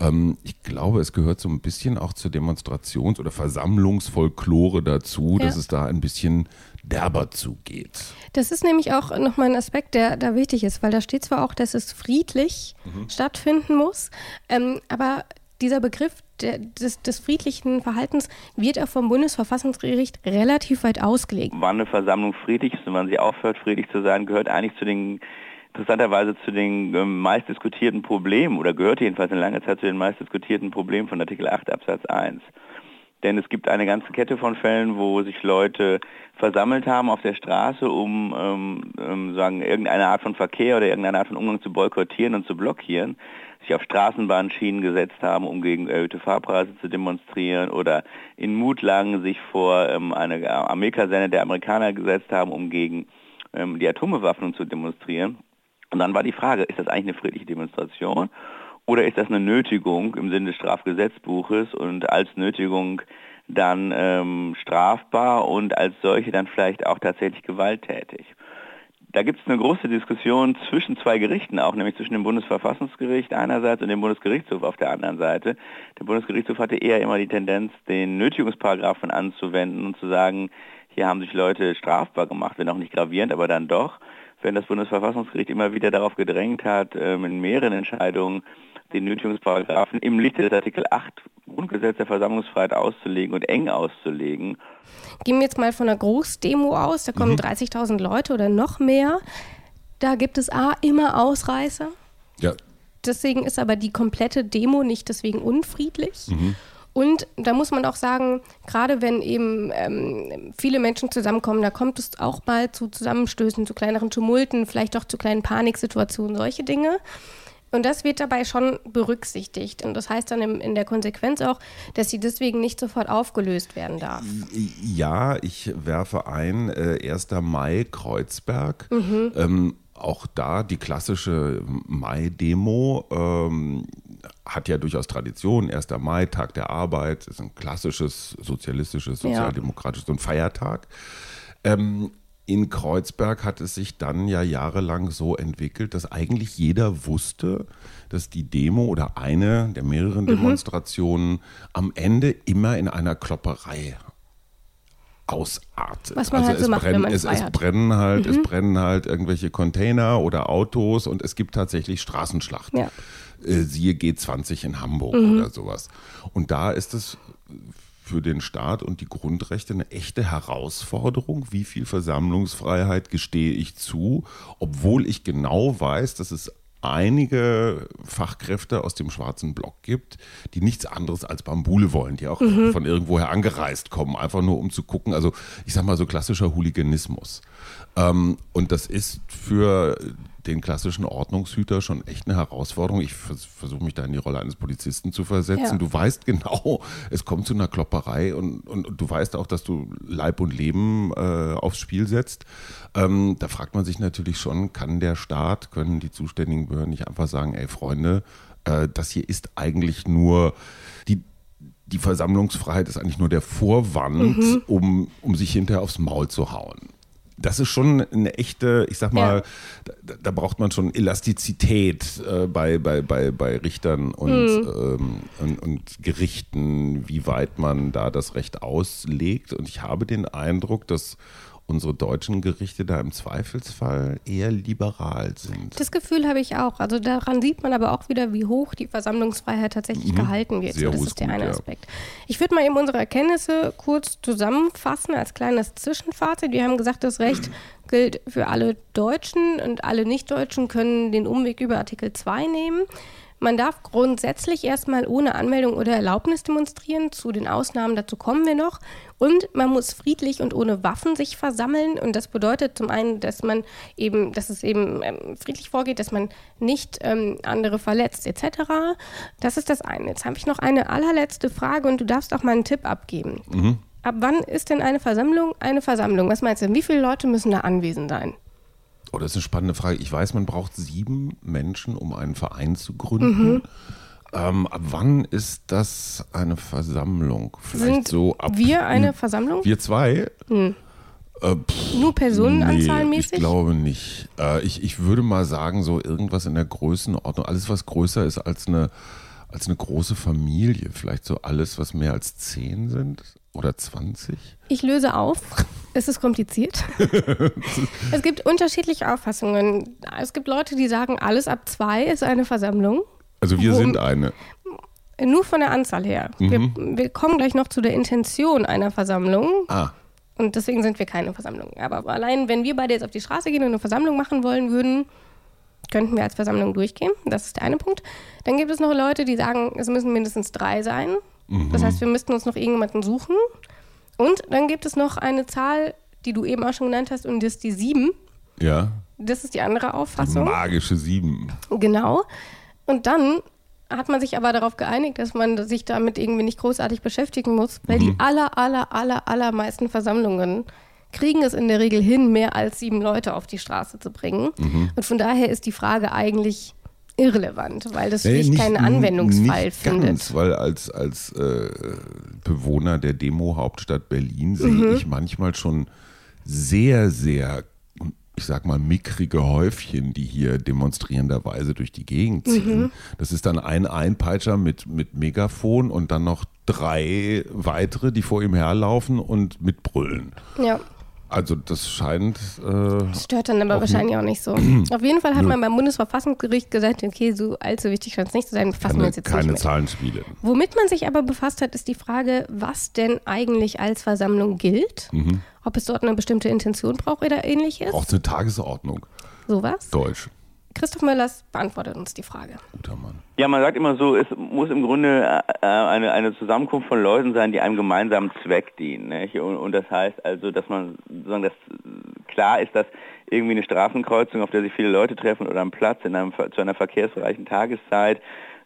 Ähm, ich glaube, es gehört so ein bisschen auch zur Demonstrations- oder Versammlungsfolklore dazu, ja. dass es da ein bisschen derber zugeht. Das ist nämlich auch nochmal ein Aspekt, der da wichtig ist, weil da steht zwar auch, dass es friedlich mhm. stattfinden muss, ähm, aber dieser Begriff des, des, friedlichen Verhaltens wird auch vom Bundesverfassungsgericht relativ weit ausgelegt. Wann eine Versammlung friedlich ist und wann sie aufhört, friedlich zu sein, gehört eigentlich zu den interessanterweise zu den ähm, meist diskutierten Problemen oder gehört jedenfalls in langer Zeit zu den meist diskutierten Problemen von Artikel 8 Absatz 1. Denn es gibt eine ganze Kette von Fällen, wo sich Leute versammelt haben auf der Straße, um ähm, ähm, sagen, irgendeine Art von Verkehr oder irgendeine Art von Umgang zu boykottieren und zu blockieren sich auf Straßenbahnschienen gesetzt haben, um gegen erhöhte Fahrpreise zu demonstrieren oder in Mutlangen sich vor ähm, eine Armeekaserne der Amerikaner gesetzt haben, um gegen ähm, die Atombewaffnung zu demonstrieren. Und dann war die Frage, ist das eigentlich eine friedliche Demonstration oder ist das eine Nötigung im Sinne des Strafgesetzbuches und als Nötigung dann ähm, strafbar und als solche dann vielleicht auch tatsächlich gewalttätig? Da gibt es eine große Diskussion zwischen zwei Gerichten auch, nämlich zwischen dem Bundesverfassungsgericht einerseits und dem Bundesgerichtshof auf der anderen Seite. Der Bundesgerichtshof hatte eher immer die Tendenz, den Nötigungsparagraphen anzuwenden und zu sagen, hier haben sich Leute strafbar gemacht, wenn auch nicht gravierend, aber dann doch. Wenn das Bundesverfassungsgericht immer wieder darauf gedrängt hat, ähm, in mehreren Entscheidungen den Nötigungsparagraphen im Lichte des Artikel 8 Grundgesetz der Versammlungsfreiheit auszulegen und eng auszulegen. Gehen wir jetzt mal von einer Großdemo aus, da kommen mhm. 30.000 Leute oder noch mehr. Da gibt es A, immer Ausreißer. Ja. Deswegen ist aber die komplette Demo nicht deswegen unfriedlich. Mhm. Und da muss man auch sagen, gerade wenn eben ähm, viele Menschen zusammenkommen, da kommt es auch mal zu Zusammenstößen, zu kleineren Tumulten, vielleicht auch zu kleinen Paniksituationen, solche Dinge. Und das wird dabei schon berücksichtigt. Und das heißt dann in, in der Konsequenz auch, dass sie deswegen nicht sofort aufgelöst werden darf. Ja, ich werfe ein, äh, 1. Mai Kreuzberg. Mhm. Ähm, auch da die klassische Mai-Demo. Ähm, hat ja durchaus Tradition. 1. Mai, Tag der Arbeit, ist ein klassisches sozialistisches, sozialdemokratisches ja. Feiertag. Ähm, in Kreuzberg hat es sich dann ja jahrelang so entwickelt, dass eigentlich jeder wusste, dass die Demo oder eine der mehreren mhm. Demonstrationen am Ende immer in einer Klopperei ausartet. Was man also halt so es, macht, brennen, es, es brennen halt, mhm. es brennen halt irgendwelche Container oder Autos und es gibt tatsächlich Straßenschlachten. Ja. Äh, siehe G20 in Hamburg mhm. oder sowas. Und da ist es für den Staat und die Grundrechte eine echte Herausforderung. Wie viel Versammlungsfreiheit gestehe ich zu, obwohl ich genau weiß, dass es einige Fachkräfte aus dem schwarzen Block gibt, die nichts anderes als Bambule wollen, die auch mhm. von irgendwoher angereist kommen, einfach nur um zu gucken. Also ich sag mal so klassischer Hooliganismus. Ähm, und das ist für den klassischen Ordnungshüter schon echt eine Herausforderung. Ich vers versuche mich da in die Rolle eines Polizisten zu versetzen. Ja. Du weißt genau, es kommt zu einer Klopperei und, und, und du weißt auch, dass du Leib und Leben äh, aufs Spiel setzt. Ähm, da fragt man sich natürlich schon, kann der Staat, können die zuständigen Behörden nicht einfach sagen, ey Freunde, äh, das hier ist eigentlich nur die, die Versammlungsfreiheit ist eigentlich nur der Vorwand, mhm. um, um sich hinterher aufs Maul zu hauen das ist schon eine echte, ich sag mal, ja. da, da, braucht man schon Elastizität äh, bei, bei, bei, bei Richtern und, mhm. ähm, und, und, Gerichten, wie weit man da das Recht auslegt. Und ich habe den Eindruck, dass unsere deutschen Gerichte da im Zweifelsfall eher liberal sind. Das Gefühl habe ich auch. Also daran sieht man aber auch wieder, wie hoch die Versammlungsfreiheit tatsächlich mhm. gehalten wird. Sehr das ist der gut, eine ja. Aspekt. Ich würde mal eben unsere Erkenntnisse kurz zusammenfassen als kleines Zwischenfazit. Wir haben gesagt, das Recht gilt für alle Deutschen und alle Nichtdeutschen können den Umweg über Artikel 2 nehmen. Man darf grundsätzlich erstmal ohne Anmeldung oder Erlaubnis demonstrieren. Zu den Ausnahmen dazu kommen wir noch. Und man muss friedlich und ohne Waffen sich versammeln. Und das bedeutet zum einen, dass man eben, dass es eben ähm, friedlich vorgeht, dass man nicht ähm, andere verletzt etc. Das ist das eine. Jetzt habe ich noch eine allerletzte Frage und du darfst auch mal einen Tipp abgeben. Mhm. Ab wann ist denn eine Versammlung eine Versammlung? Was meinst du? Wie viele Leute müssen da anwesend sein? Oh, das ist eine spannende Frage. Ich weiß, man braucht sieben Menschen, um einen Verein zu gründen. Mhm. Ähm, ab wann ist das eine Versammlung? Vielleicht Sind so ab. Wir eine Versammlung? Wir zwei? Hm. Äh, Nur personenanzahlmäßig? Nee, ich glaube nicht. Äh, ich, ich würde mal sagen, so irgendwas in der Größenordnung. Alles, was größer ist als eine, als eine große Familie. Vielleicht so alles, was mehr als zehn sind oder 20. Ich löse auf. Es ist kompliziert. es gibt unterschiedliche Auffassungen. Es gibt Leute, die sagen, alles ab zwei ist eine Versammlung. Also wir sind eine. Nur von der Anzahl her. Mhm. Wir, wir, kommen gleich noch zu der Intention einer Versammlung. Ah. Und deswegen sind wir keine Versammlung. Aber allein, wenn wir beide jetzt auf die Straße gehen und eine Versammlung machen wollen würden, könnten wir als Versammlung durchgehen. Das ist der eine Punkt. Dann gibt es noch Leute, die sagen, es müssen mindestens drei sein. Mhm. Das heißt, wir müssten uns noch irgendjemanden suchen. Und dann gibt es noch eine Zahl, die du eben auch schon genannt hast, und das ist die sieben. Ja. Das ist die andere Auffassung. Die magische sieben. Genau. Und dann hat man sich aber darauf geeinigt, dass man sich damit irgendwie nicht großartig beschäftigen muss, weil mhm. die aller, aller, aller, allermeisten Versammlungen kriegen es in der Regel hin, mehr als sieben Leute auf die Straße zu bringen. Mhm. Und von daher ist die Frage eigentlich irrelevant, weil das nee, nicht, keinen Anwendungsfall nicht findet. Ganz, weil als, als äh, Bewohner der Demo-Hauptstadt Berlin sehe mhm. ich manchmal schon sehr, sehr, ich sag mal, mickrige Häufchen, die hier demonstrierenderweise durch die Gegend ziehen. Mhm. Das ist dann ein Einpeitscher mit, mit Megafon und dann noch drei weitere, die vor ihm herlaufen und mitbrüllen. Ja. Also das scheint. Äh, das stört dann aber wahrscheinlich auch nicht so. Auf jeden Fall hat man beim Bundesverfassungsgericht gesagt, okay, so allzu wichtig scheint es nicht zu sein, befassen wir uns jetzt keine nicht mit. Zahlenspiele. Womit man sich aber befasst hat, ist die Frage, was denn eigentlich als Versammlung gilt. Mhm. Ob es dort eine bestimmte Intention braucht oder ähnliches. Braucht eine Tagesordnung. Sowas? Deutsch. Christoph Möllers beantwortet uns die Frage. Guter Mann. Ja, man sagt immer so, es muss im Grunde äh, eine, eine Zusammenkunft von Leuten sein, die einem gemeinsamen Zweck dienen. Und, und, das heißt also, dass man sozusagen das klar ist, dass irgendwie eine Straßenkreuzung, auf der sich viele Leute treffen oder ein Platz in einem, zu einer verkehrsreichen Tageszeit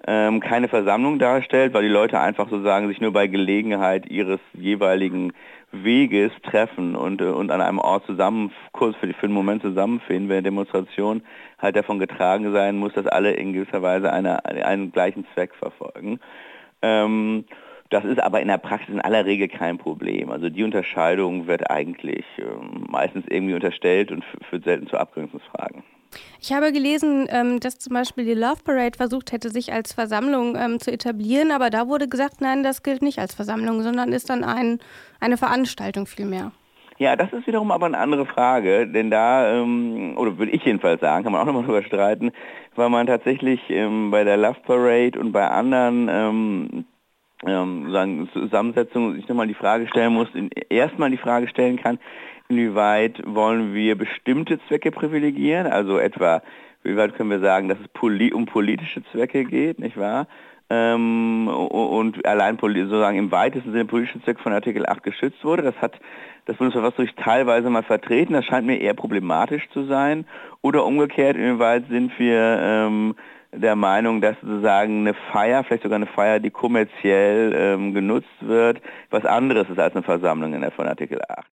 ähm, keine Versammlung darstellt, weil die Leute einfach sozusagen sich nur bei Gelegenheit ihres jeweiligen Weges treffen und, äh, und an einem Ort zusammen, kurz für, für einen Moment zusammenfinden, eine Demonstration halt davon getragen sein muss, dass alle in gewisser Weise eine, einen gleichen Zweck verfolgen. Ähm, das ist aber in der Praxis in aller Regel kein Problem. Also die Unterscheidung wird eigentlich ähm, meistens irgendwie unterstellt und führt selten zu Abgrenzungsfragen. Ich habe gelesen, ähm, dass zum Beispiel die Love Parade versucht hätte, sich als Versammlung ähm, zu etablieren, aber da wurde gesagt, nein, das gilt nicht als Versammlung, sondern ist dann ein, eine Veranstaltung vielmehr. Ja, das ist wiederum aber eine andere Frage, denn da, ähm, oder würde ich jedenfalls sagen, kann man auch nochmal drüber streiten, weil man tatsächlich bei der Love Parade und bei anderen ähm, Zusammensetzungen sich nochmal die Frage stellen muss, erstmal die Frage stellen kann, inwieweit wollen wir bestimmte Zwecke privilegieren, also etwa, wie weit können wir sagen, dass es poli um politische Zwecke geht, nicht wahr? Ähm, und allein sozusagen im weitesten Sinne politische Zweck von Artikel 8 geschützt wurde. Das hat das Bundesverfassungsgericht teilweise mal vertreten. Das scheint mir eher problematisch zu sein. Oder umgekehrt, inwieweit sind wir ähm, der Meinung, dass sozusagen eine Feier, vielleicht sogar eine Feier, die kommerziell ähm, genutzt wird, was anderes ist als eine Versammlung in der von Artikel 8.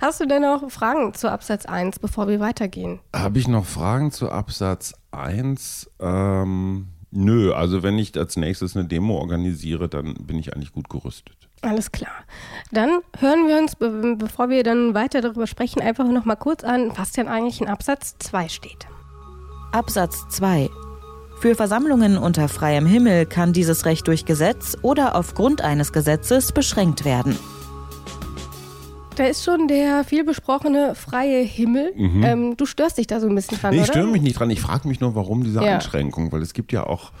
Hast du denn noch Fragen zu Absatz 1, bevor wir weitergehen? Habe ich noch Fragen zu Absatz 1? Ähm, nö, also wenn ich als nächstes eine Demo organisiere, dann bin ich eigentlich gut gerüstet. Alles klar. Dann hören wir uns, bevor wir dann weiter darüber sprechen, einfach noch mal kurz an, was denn eigentlich in Absatz 2 steht. Absatz 2 für Versammlungen unter freiem Himmel kann dieses Recht durch Gesetz oder aufgrund eines Gesetzes beschränkt werden. Da ist schon der viel besprochene freie Himmel. Mhm. Ähm, du störst dich da so ein bisschen dran, nee, ich störe mich nicht dran. Ich frage mich nur, warum diese ja. Einschränkung, weil es gibt ja auch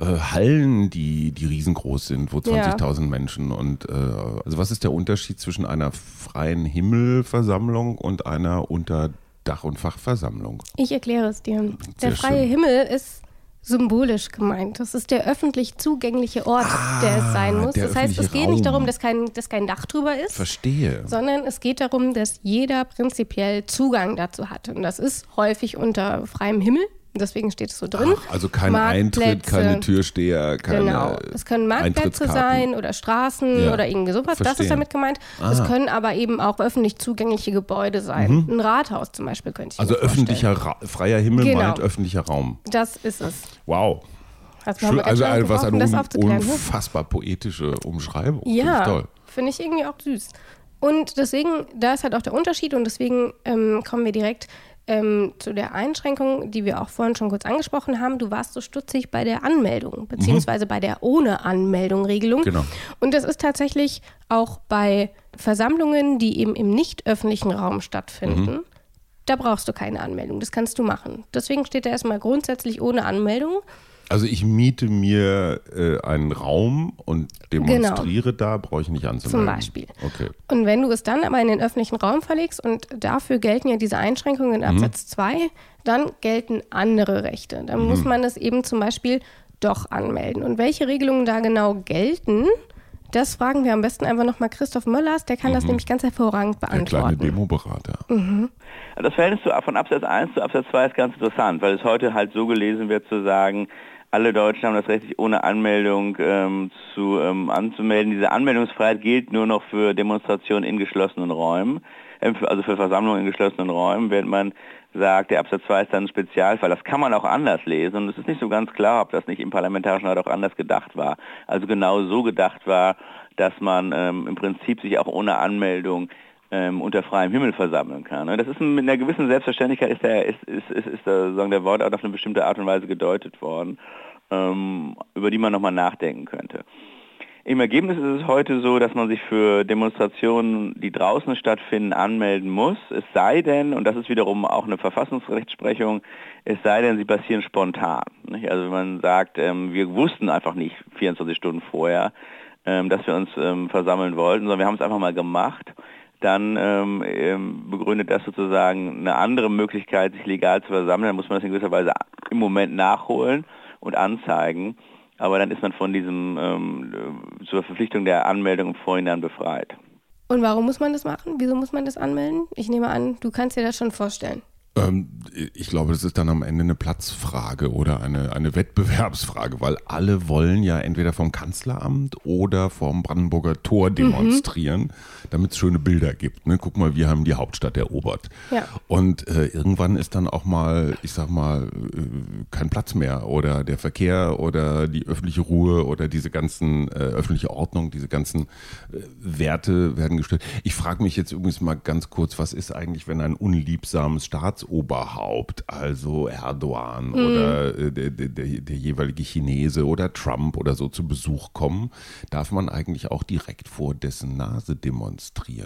äh, Hallen, die, die riesengroß sind, wo 20.000 ja. Menschen und äh, also was ist der Unterschied zwischen einer freien Himmelversammlung und einer unter Dach- und Fachversammlung? Ich erkläre es dir. Sehr der freie schön. Himmel ist symbolisch gemeint. Das ist der öffentlich zugängliche Ort, ah, der es sein muss. Das heißt, es geht Raum. nicht darum, dass kein, dass kein Dach drüber ist. Verstehe. Sondern es geht darum, dass jeder prinzipiell Zugang dazu hat. Und das ist häufig unter freiem Himmel. Deswegen steht es so drin. Ach, also kein Eintritt, keine Türsteher, keine Genau. Es können Marktplätze sein oder Straßen ja. oder irgendwie sowas. Verstehen. Das ist damit gemeint. Ah. Es können aber eben auch öffentlich zugängliche Gebäude sein. Mhm. Ein Rathaus zum Beispiel könnte ich Also öffentlicher, Ra freier Himmel genau. meint öffentlicher Raum. Das ist es. Wow. Schön, also was eine un unfassbar poetische Umschreibung. Ja, finde ich, find ich irgendwie auch süß. Und deswegen, da ist halt auch der Unterschied und deswegen ähm, kommen wir direkt ähm, zu der Einschränkung, die wir auch vorhin schon kurz angesprochen haben. Du warst so stutzig bei der Anmeldung, beziehungsweise mhm. bei der ohne Anmeldung Regelung. Genau. Und das ist tatsächlich auch bei Versammlungen, die eben im nicht öffentlichen Raum stattfinden. Mhm. Da brauchst du keine Anmeldung. Das kannst du machen. Deswegen steht da erstmal grundsätzlich ohne Anmeldung. Also ich miete mir äh, einen Raum und demonstriere genau. da, brauche ich nicht anzumelden. Zum Beispiel. Okay. Und wenn du es dann aber in den öffentlichen Raum verlegst und dafür gelten ja diese Einschränkungen in mhm. Absatz 2, mhm. dann gelten andere Rechte. Dann mhm. muss man es eben zum Beispiel doch anmelden. Und welche Regelungen da genau gelten, das fragen wir am besten einfach nochmal Christoph Möllers, der kann mhm. das nämlich ganz hervorragend beantworten. Der kleine Demoberater. Mhm. Das Verhältnis von Absatz 1 zu Absatz 2 ist ganz interessant, weil es heute halt so gelesen wird zu sagen, alle Deutschen haben das Recht, sich ohne Anmeldung ähm, zu, ähm, anzumelden. Diese Anmeldungsfreiheit gilt nur noch für Demonstrationen in geschlossenen Räumen, äh, also für Versammlungen in geschlossenen Räumen, während man sagt, der Absatz 2 ist dann ein Spezialfall. Das kann man auch anders lesen und es ist nicht so ganz klar, ob das nicht im Parlamentarischen Rat auch anders gedacht war. Also genau so gedacht war, dass man ähm, im Prinzip sich auch ohne Anmeldung ähm, unter freiem Himmel versammeln kann. Das ist mit einer gewissen Selbstverständlichkeit ist der, ist, ist, ist, ist der, sagen, der Wortart auf eine bestimmte Art und Weise gedeutet worden, ähm, über die man nochmal nachdenken könnte. Im Ergebnis ist es heute so, dass man sich für Demonstrationen, die draußen stattfinden, anmelden muss. Es sei denn, und das ist wiederum auch eine Verfassungsrechtsprechung, es sei denn, sie passieren spontan. Also wenn man sagt, ähm, wir wussten einfach nicht 24 Stunden vorher, ähm, dass wir uns ähm, versammeln wollten, sondern wir haben es einfach mal gemacht dann ähm, ähm, begründet das sozusagen eine andere Möglichkeit, sich legal zu versammeln. Dann muss man das in gewisser Weise im Moment nachholen und anzeigen. Aber dann ist man von diesem ähm, zur Verpflichtung der Anmeldung im Vorhinein befreit. Und warum muss man das machen? Wieso muss man das anmelden? Ich nehme an, du kannst dir das schon vorstellen. Ähm, ich glaube, das ist dann am Ende eine Platzfrage oder eine, eine Wettbewerbsfrage, weil alle wollen ja entweder vom Kanzleramt oder vom Brandenburger Tor demonstrieren, mhm. Damit es schöne Bilder gibt. Ne? Guck mal, wir haben die Hauptstadt erobert. Ja. Und äh, irgendwann ist dann auch mal, ich sag mal, äh, kein Platz mehr oder der Verkehr oder die öffentliche Ruhe oder diese ganzen äh, öffentliche Ordnung, diese ganzen äh, Werte werden gestört. Ich frage mich jetzt übrigens mal ganz kurz, was ist eigentlich, wenn ein unliebsames Staats Staatsoberhaupt, also Erdogan mhm. oder äh, der, der, der, jeweilige Chinese oder Trump oder so zu Besuch kommen, darf man eigentlich auch direkt vor dessen Nase demonstrieren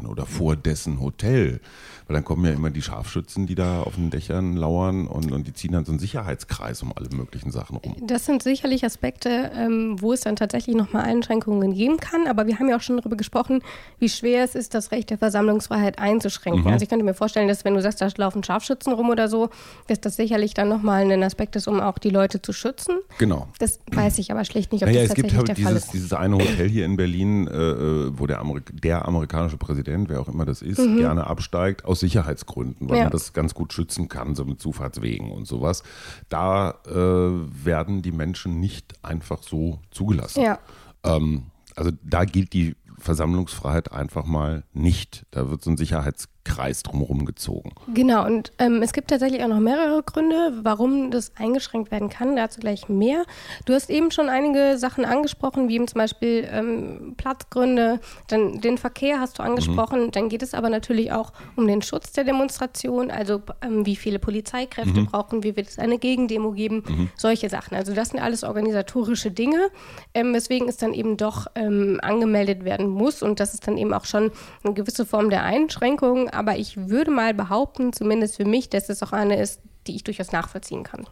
oder vor dessen Hotel. Weil dann kommen ja immer die Scharfschützen, die da auf den Dächern lauern und, und die ziehen dann so einen Sicherheitskreis um alle möglichen Sachen rum. Das sind sicherlich Aspekte, ähm, wo es dann tatsächlich nochmal Einschränkungen geben kann. Aber wir haben ja auch schon darüber gesprochen, wie schwer es ist, das Recht der Versammlungsfreiheit einzuschränken. Mhm. Also ich könnte mir vorstellen, dass wenn du sagst, da laufen Scharfschützen rum oder so, dass das sicherlich dann nochmal ein Aspekt ist, um auch die Leute zu schützen. Genau. Das weiß ich aber schlicht nicht, ob naja, das tatsächlich halt der dieses, Fall ist. dieses eine Hotel hier in Berlin, äh, äh, wo der, Amerik der amerikanische Präsident, wer auch immer das ist, mhm. gerne absteigt, aus Sicherheitsgründen, weil ja. man das ganz gut schützen kann, so mit Zufahrtswegen und sowas. Da äh, werden die Menschen nicht einfach so zugelassen. Ja. Ähm, also da gilt die Versammlungsfreiheit einfach mal nicht. Da wird so ein Sicherheits Kreis drumherum gezogen. Genau, und ähm, es gibt tatsächlich auch noch mehrere Gründe, warum das eingeschränkt werden kann. Dazu gleich mehr. Du hast eben schon einige Sachen angesprochen, wie eben zum Beispiel ähm, Platzgründe, dann den Verkehr hast du angesprochen. Mhm. Dann geht es aber natürlich auch um den Schutz der Demonstration, also ähm, wie viele Polizeikräfte mhm. brauchen, wie wird es eine Gegendemo geben, mhm. solche Sachen. Also das sind alles organisatorische Dinge, ähm, weswegen es dann eben doch ähm, angemeldet werden muss und das ist dann eben auch schon eine gewisse Form der Einschränkung aber ich würde mal behaupten, zumindest für mich, dass es auch eine ist, die ich durchaus nachvollziehen kann.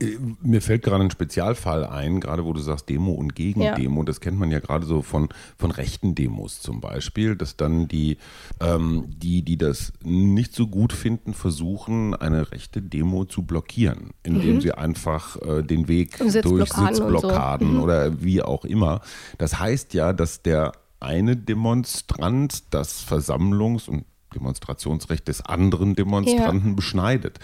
Äh, mir fällt gerade ein Spezialfall ein, gerade wo du sagst Demo und Gegendemo. Ja. Das kennt man ja gerade so von, von rechten Demos zum Beispiel, dass dann die, ähm, die, die das nicht so gut finden, versuchen, eine rechte Demo zu blockieren, indem mhm. sie einfach äh, den Weg durch Sitzblockaden so. mhm. oder wie auch immer. Das heißt ja, dass der eine Demonstrant das Versammlungs- und Demonstrationsrecht des anderen Demonstranten ja. beschneidet.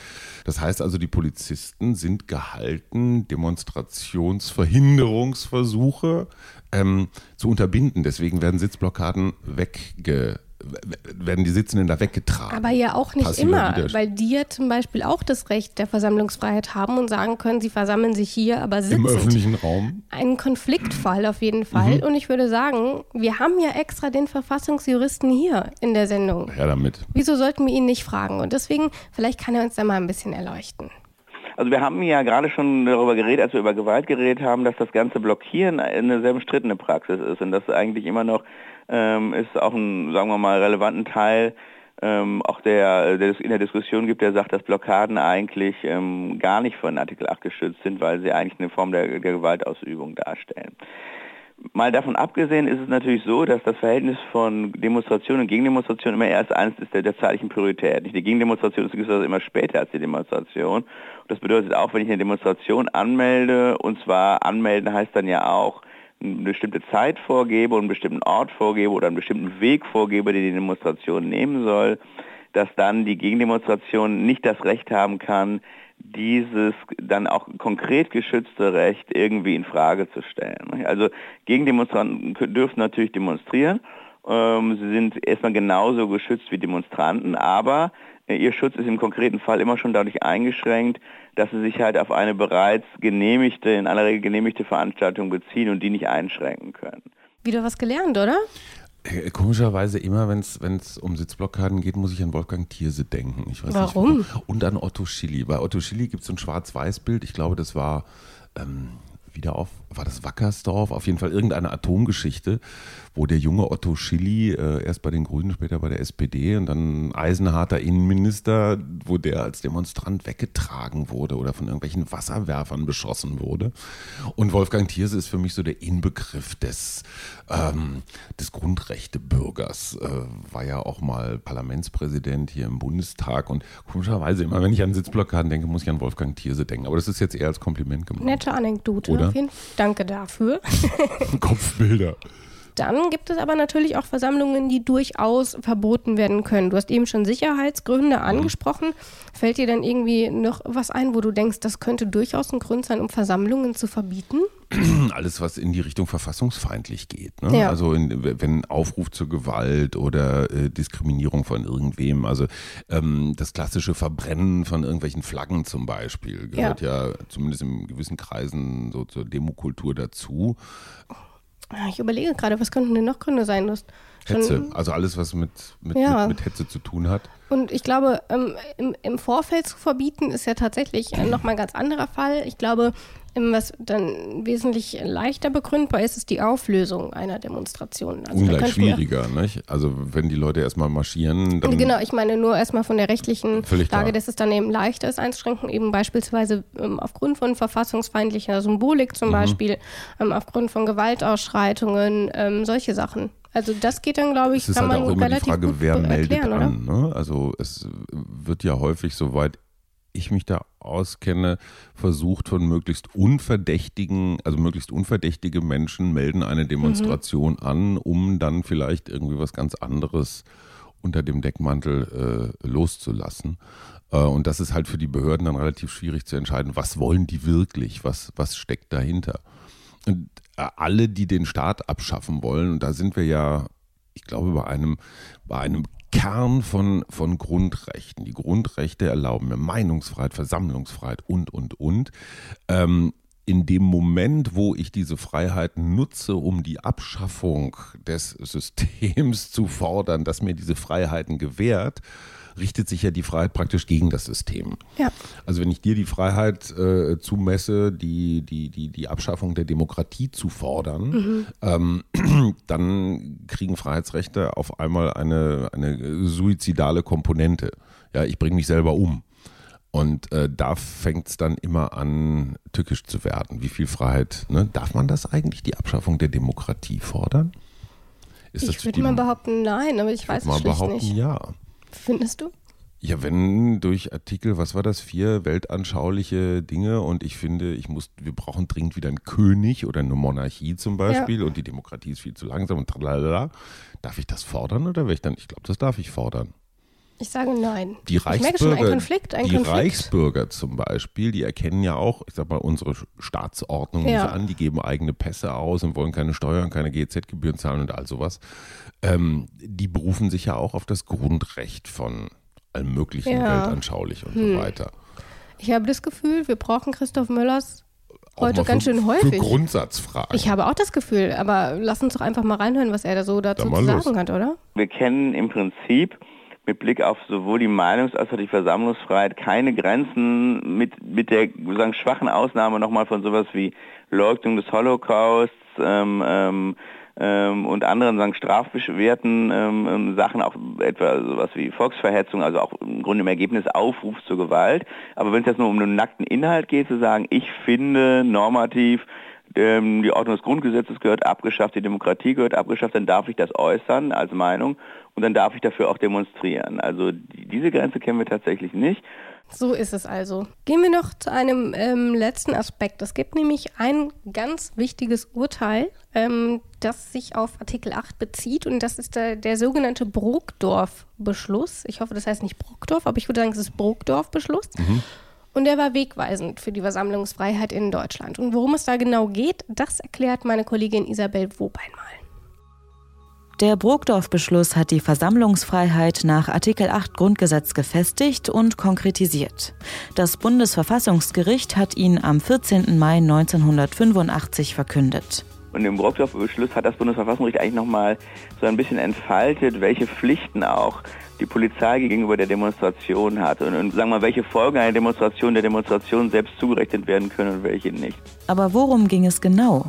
Das heißt also, die Polizisten sind gehalten, Demonstrationsverhinderungsversuche ähm, zu unterbinden. Deswegen werden Sitzblockaden wegge werden die Sitzenden da weggetragen. Aber ja auch nicht immer, weil die ja zum Beispiel auch das Recht der Versammlungsfreiheit haben und sagen können, sie versammeln sich hier, aber sitzen. Im öffentlichen Raum. Ein Konfliktfall auf jeden Fall. Mhm. Und ich würde sagen, wir haben ja extra den Verfassungsjuristen hier in der Sendung. Ja, damit. Wieso sollten wir ihn nicht fragen? Und deswegen, vielleicht kann er uns da mal ein bisschen erleuchten. Also wir haben ja gerade schon darüber geredet, als wir über Gewalt geredet haben, dass das ganze Blockieren eine sehr umstrittene Praxis ist und dass eigentlich immer noch ähm, ist auch ein, sagen wir mal, relevanten Teil ähm, auch der, der in der Diskussion gibt, der sagt, dass Blockaden eigentlich ähm, gar nicht von Artikel 8 geschützt sind, weil sie eigentlich eine Form der, der Gewaltausübung darstellen. Mal davon abgesehen ist es natürlich so, dass das Verhältnis von Demonstration und Gegendemonstration immer erst eines ist der, der zeitlichen Priorität. Die Gegendemonstration ist also immer später als die Demonstration. Das bedeutet auch, wenn ich eine Demonstration anmelde, und zwar anmelden heißt dann ja auch, eine bestimmte Zeit vorgebe und einen bestimmten Ort vorgebe oder einen bestimmten Weg vorgebe, den die Demonstration nehmen soll, dass dann die Gegendemonstration nicht das Recht haben kann, dieses dann auch konkret geschützte Recht irgendwie in Frage zu stellen. Also Gegendemonstranten dürfen natürlich demonstrieren. Ähm, sie sind erstmal genauso geschützt wie Demonstranten, aber Ihr Schutz ist im konkreten Fall immer schon dadurch eingeschränkt, dass sie sich halt auf eine bereits genehmigte, in aller Regel genehmigte Veranstaltung beziehen und die nicht einschränken können. Wieder was gelernt, oder? Äh, komischerweise immer, wenn es um Sitzblockaden geht, muss ich an Wolfgang Thierse denken. Ich weiß Warum? Nicht, und an Otto Schilly. Bei Otto Schilly gibt es so ein Schwarz-Weiß-Bild. Ich glaube, das war ähm, wieder auf, war das Wackersdorf? Auf jeden Fall irgendeine Atomgeschichte, wo der junge Otto Schilly, äh, erst bei den Grünen, später bei der SPD und dann eisenharter Innenminister, wo der als Demonstrant weggetragen wurde oder von irgendwelchen Wasserwerfern beschossen wurde. Und Wolfgang Thierse ist für mich so der Inbegriff des, ähm, des Grundrechtebürgers. Äh, war ja auch mal Parlamentspräsident hier im Bundestag und komischerweise immer, wenn ich an Sitzblockaden denke, muss ich an Wolfgang Thierse denken. Aber das ist jetzt eher als Kompliment gemeint. Nette Anekdote. Oder? Danke dafür. Kopfbilder. dann gibt es aber natürlich auch Versammlungen, die durchaus verboten werden können. Du hast eben schon Sicherheitsgründe angesprochen. Fällt dir dann irgendwie noch was ein, wo du denkst, das könnte durchaus ein Grund sein, um Versammlungen zu verbieten? Alles, was in die Richtung verfassungsfeindlich geht. Ne? Ja. Also in, wenn Aufruf zur Gewalt oder äh, Diskriminierung von irgendwem, also ähm, das klassische Verbrennen von irgendwelchen Flaggen zum Beispiel gehört ja, zumindest in gewissen Kreisen so zur Demokultur dazu. Ich überlege gerade, was könnten denn noch Gründe sein? Schon- Hetze, also alles, was mit, mit, Ja. mit, mit Hetze zu tun hat. Und ich glaube, ähm, im, im Vorfeld zu verbieten, ist ja tatsächlich äh, nochmal ein ganz anderer Fall. Ich glaube, was dann wesentlich leichter begründbar ist, ist die Auflösung einer Demonstration. Also Ungleich könnten wir- schwieriger, nicht? Also wenn die Leute erstmal marschieren, dann Genau, ich meine nur erstmal von der rechtlichen Lage, klar. dass es dann eben leichter ist einzuschränken, eben beispielsweise ähm, aufgrund von verfassungsfeindlicher Symbolik Mhm. zum Beispiel, ähm, aufgrund von Gewaltausschreitungen, ähm, solche Sachen. Also das geht dann, glaube ich, Es ist kann halt man auch immer die relativ Frage, gut wer meldet erklären, oder? an. Ne? Also es wird ja häufig, soweit ich mich da auskenne, versucht von möglichst unverdächtigen, also möglichst unverdächtige Menschen melden eine Demonstration Mhm. an, um dann vielleicht irgendwie was ganz anderes unter dem Deckmantel äh, loszulassen. Äh, und das ist halt für die Behörden dann relativ schwierig zu entscheiden, was wollen die wirklich, was, was steckt dahinter. Und äh, alle, die den Staat abschaffen wollen, und da sind wir ja, ich glaube, bei einem, bei einem Kern von, von Grundrechten. Die Grundrechte erlauben mir Meinungsfreiheit, Versammlungsfreiheit und, und, und. Ähm, in dem Moment, wo ich diese Freiheiten nutze, um die Abschaffung des Systems zu fordern, das mir diese Freiheiten gewährt, richtet sich ja die Freiheit praktisch gegen das System. Ja. Also wenn ich dir die Freiheit äh, zumesse, die, die, die, die Abschaffung der Demokratie zu fordern, ähm, dann kriegen Freiheitsrechte auf einmal eine, eine suizidale Komponente. Ja, ich bringe mich selber um. Und äh, da fängt es dann immer an, tückisch zu werden. Wie viel Freiheit, ne? Darf man das eigentlich, die Abschaffung der Demokratie fordern? Ist Ich würde mal behaupten, nein, aber ich weiß mal es schlicht behaupten, nicht. ja. Findest du? Ja, wenn durch Artikel, was war das, vier weltanschauliche Dinge und ich finde, ich muss, wir brauchen dringend wieder einen König oder eine Monarchie zum Beispiel und die Demokratie ist viel zu langsam und tralala. Darf ich das fordern oder wäre ich dann, ich glaube, das darf ich fordern. Ich sage nein. Die ich merke schon, ein Reichsbürger, Konflikt, ein die Konflikt. Reichsbürger zum Beispiel, die erkennen ja auch, ich sag mal, unsere Staatsordnung Ja. nicht an, die geben eigene Pässe aus und wollen keine Steuern, keine GZ-Gebühren zahlen und all sowas. Ähm, die berufen sich ja auch auf das Grundrecht von allem möglichen, Ja. weltanschaulich und Hm. so weiter. Ich habe das Gefühl, wir brauchen Christoph Möllers heute ganz für, schön häufig. Für Grundsatzfragen. Ich habe auch das Gefühl, aber lass uns doch einfach mal reinhören, was er da so dazu zu los. sagen hat, oder? Wir kennen im Prinzip mit Blick auf sowohl die Meinungs- als auch die Versammlungsfreiheit keine Grenzen mit, mit der sozusagen schwachen Ausnahme nochmal von sowas wie Leugnung des Holocausts ähm, ähm, ähm, und anderen sagen strafbeschwerten ähm, ähm, Sachen, auch etwa sowas wie Volksverhetzung, also auch im Grunde im Ergebnis Aufruf zur Gewalt. Aber wenn es jetzt nur um einen nackten Inhalt geht, zu sagen, ich finde normativ, ähm, die Ordnung des Grundgesetzes gehört abgeschafft, die Demokratie gehört abgeschafft, dann darf ich das äußern als Meinung und dann darf ich dafür auch demonstrieren. Also die, diese Grenze kennen wir tatsächlich nicht. So ist es also. Gehen wir noch zu einem ähm, letzten Aspekt. Es gibt nämlich ein ganz wichtiges Urteil, ähm, das sich auf Artikel 8 bezieht und das ist der, der sogenannte Brokdorf-Beschluss. Ich hoffe, das heißt nicht Brockdorf, aber ich würde sagen, es ist Brokdorf-Beschluss. Und der war wegweisend für die Versammlungsfreiheit in Deutschland. Und worum es da genau geht, das erklärt meine Kollegin Isabel Wobein mal. Der Brokdorf-Beschluss hat die Versammlungsfreiheit nach Artikel 8 Grundgesetz gefestigt und konkretisiert. Das Bundesverfassungsgericht hat ihn am 14. Mai 1985 verkündet. Und im Brockdorf-Beschluss hat das Bundesverfassungsgericht eigentlich nochmal so ein bisschen entfaltet, welche Pflichten auch die Polizei gegenüber der Demonstration hat und, und sagen wir mal, welche Folgen einer Demonstration der Demonstration selbst zugerechnet werden können und welche nicht. Aber worum ging es genau?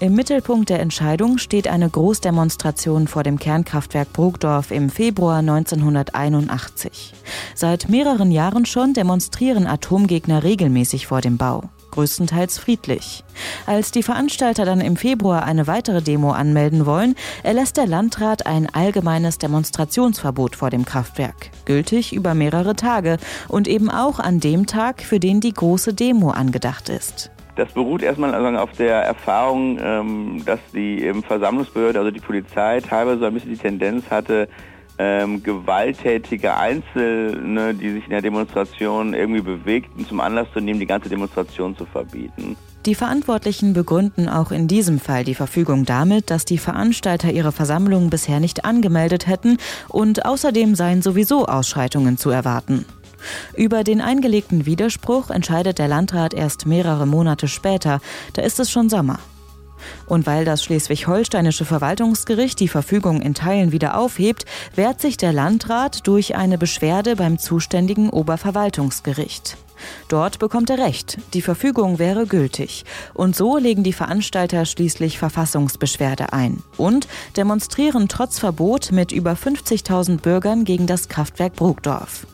Im Mittelpunkt der Entscheidung steht eine Großdemonstration vor dem Kernkraftwerk Brokdorf im Februar 1981. Seit mehreren Jahren schon demonstrieren Atomgegner regelmäßig vor dem Bau, größtenteils friedlich. Als die Veranstalter dann im Februar eine weitere Demo anmelden wollen, erlässt der Landrat ein allgemeines Demonstrationsverbot vor dem Kraftwerk, gültig über mehrere Tage und eben auch an dem Tag, für den die große Demo angedacht ist. Das beruht erstmal also auf der Erfahrung, ähm, dass die Versammlungsbehörde, also die Polizei, teilweise ein bisschen die Tendenz hatte, ähm, gewalttätige Einzelne, die sich in der Demonstration irgendwie bewegten, zum Anlass zu nehmen, die ganze Demonstration zu verbieten. Die Verantwortlichen begründen auch in diesem Fall die Verfügung damit, dass die Veranstalter ihre Versammlung bisher nicht angemeldet hätten und außerdem seien sowieso Ausschreitungen zu erwarten. Über den eingelegten Widerspruch entscheidet der Landrat erst mehrere Monate später, da ist es schon Sommer. Und weil das schleswig-holsteinische Verwaltungsgericht die Verfügung in Teilen wieder aufhebt, wehrt sich der Landrat durch eine Beschwerde beim zuständigen Oberverwaltungsgericht. Dort bekommt er Recht, die Verfügung wäre gültig. Und so legen die Veranstalter schließlich Verfassungsbeschwerde ein und demonstrieren trotz Verbot mit über 50.000 Bürgern gegen das Kraftwerk Brugdorf.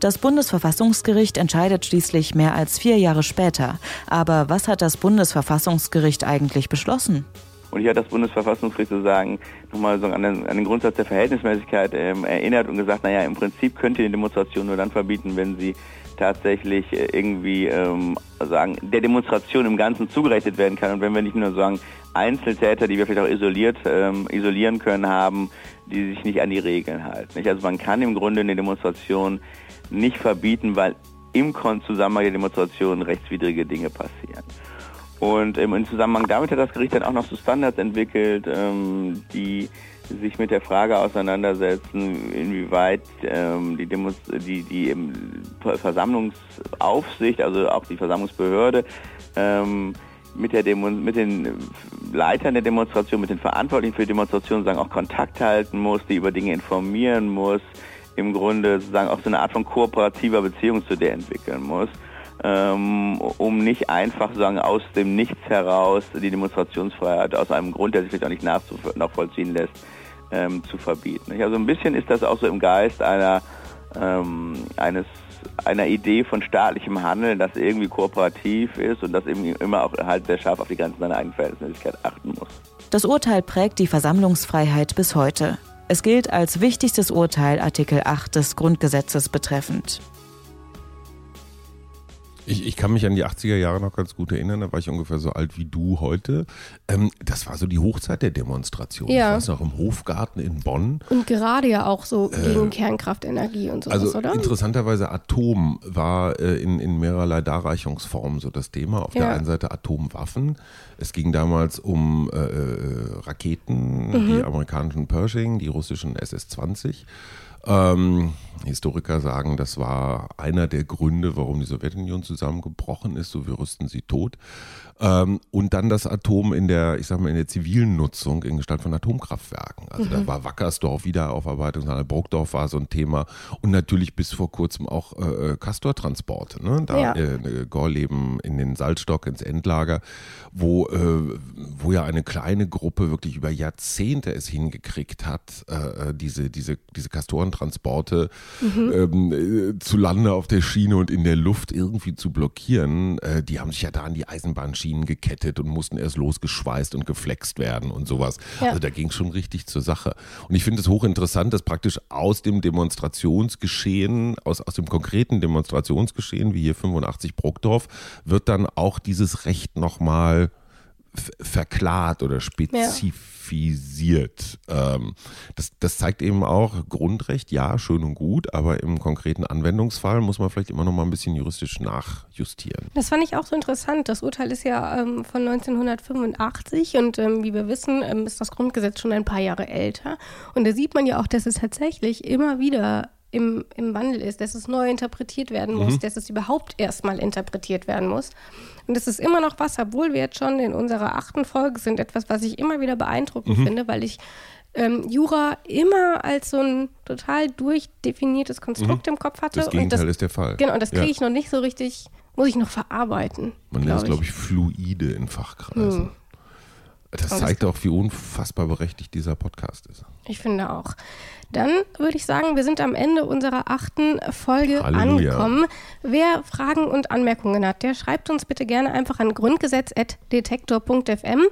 Das Bundesverfassungsgericht entscheidet schließlich mehr als vier Jahre später. Aber was hat das Bundesverfassungsgericht eigentlich beschlossen? Und hier hat das Bundesverfassungsgericht sozusagen nochmal so an den, an den Grundsatz der Verhältnismäßigkeit ähm, erinnert und gesagt, naja, im Prinzip könnt ihr die Demonstration nur dann verbieten, wenn sie tatsächlich äh, irgendwie ähm, sagen, der Demonstration im Ganzen zugerechnet werden kann. Und wenn wir nicht nur sagen, Einzeltäter, die wir vielleicht auch isoliert, ähm, isolieren können, haben, die sich nicht an die Regeln halten. Nicht? Also man kann im Grunde eine Demonstration nicht verbieten, weil im Zusammenhang der Demonstration rechtswidrige Dinge passieren. Und ähm, im Zusammenhang damit hat das Gericht dann auch noch so Standards entwickelt, ähm, die sich mit der Frage auseinandersetzen, inwieweit ähm, die, Demos die, die Versammlungsaufsicht, also auch die Versammlungsbehörde, ähm, mit, der Demo mit den Leitern der Demonstration, mit den Verantwortlichen für die Demonstration sagen, auch Kontakt halten muss, die über Dinge informieren muss, im Grunde sozusagen auch so eine Art von kooperativer Beziehung zu der entwickeln muss, ähm, um nicht einfach sagen aus dem Nichts heraus die Demonstrationsfreiheit aus einem Grund, der sich vielleicht auch nicht nachvollziehen lässt, ähm, zu verbieten. Also ein bisschen ist das auch so im Geist einer ähm, eines einer Idee von staatlichem Handeln, das irgendwie kooperativ ist und das eben immer auch halt sehr scharf auf die Grenzen seiner eigenen Verhältnismäßigkeit achten muss. Das Urteil prägt die Versammlungsfreiheit bis heute. Es gilt als wichtigstes Urteil Artikel 8 des Grundgesetzes betreffend. Ich, ich, kann mich an die 80er Jahre noch ganz gut erinnern, da war ich ungefähr so alt wie du heute. Ähm, das war so die Hochzeit der Demonstration. Ja. Ich weiß noch, im Hofgarten in Bonn. Und gerade ja auch so äh, gegen Kernkraftenergie und sowas, also oder? Interessanterweise Atom war äh, in, in mehrerlei Darreichungsformen so das Thema. Auf ja. der einen Seite Atomwaffen. Es ging damals um äh, äh Raketen, mhm. die amerikanischen Pershing, die russischen SS-20. Ähm, Historiker sagen, das war einer der Gründe, warum die Sowjetunion zusammengebrochen ist, so wir rüsten sie tot. Ähm, und dann das Atom in der, ich sag mal, in der zivilen Nutzung in Gestalt von Atomkraftwerken. Also mhm. da war Wackersdorf Wiederaufarbeitung, Bruckdorf war so ein Thema und natürlich bis vor kurzem auch äh, Castortransporte. Ne? Da ja. Äh, Gorleben in den Salzstock ins Endlager, wo, äh, wo ja eine kleine Gruppe wirklich über Jahrzehnte es hingekriegt hat, äh, diese, diese, diese Castorentransporte mhm. ähm, äh, zu Lande auf der Schiene und in der Luft irgendwie zu blockieren. Äh, die haben sich ja da an die Eisenbahnschienen gekettet und mussten erst losgeschweißt und geflext werden und sowas. Ja. Also da ging es schon richtig zur Sache. Und ich finde es hochinteressant, dass praktisch aus dem Demonstrationsgeschehen, aus, aus dem konkreten Demonstrationsgeschehen, wie hier 85 Bruckdorf, wird dann auch dieses Recht nochmal verklart oder spezifisiert. Ja. Ähm, das, das zeigt eben auch Grundrecht, ja, schön und gut, aber im konkreten Anwendungsfall muss man vielleicht immer noch mal ein bisschen juristisch nachjustieren. Das fand ich auch so interessant. Das Urteil ist ja ähm, von 1985 und ähm, wie wir wissen, ähm, ist das Grundgesetz schon ein paar Jahre älter. Und da sieht man ja auch, dass es tatsächlich immer wieder im, im Wandel ist, dass es neu interpretiert werden muss, mhm. dass es überhaupt erstmal interpretiert werden muss. Und es ist immer noch was, obwohl wir jetzt schon in unserer achten Folge sind, etwas, was ich immer wieder beeindruckend mhm. finde, weil ich ähm, Jura immer als so ein total durchdefiniertes Konstrukt mhm. im Kopf hatte. Das Gegenteil und das, ist der Fall. Genau, und das kriege ja. ich noch nicht so richtig, muss ich noch verarbeiten. Man nennt es, glaube ich, fluide in Fachkreisen. Hm. Das zeigt auch, wie unfassbar berechtigt dieser Podcast ist. Ich finde auch. Dann würde ich sagen, wir sind am Ende unserer achten Folge Halleluja. angekommen. Wer Fragen und Anmerkungen hat, der schreibt uns bitte gerne einfach an grundgesetz.detektor.fm.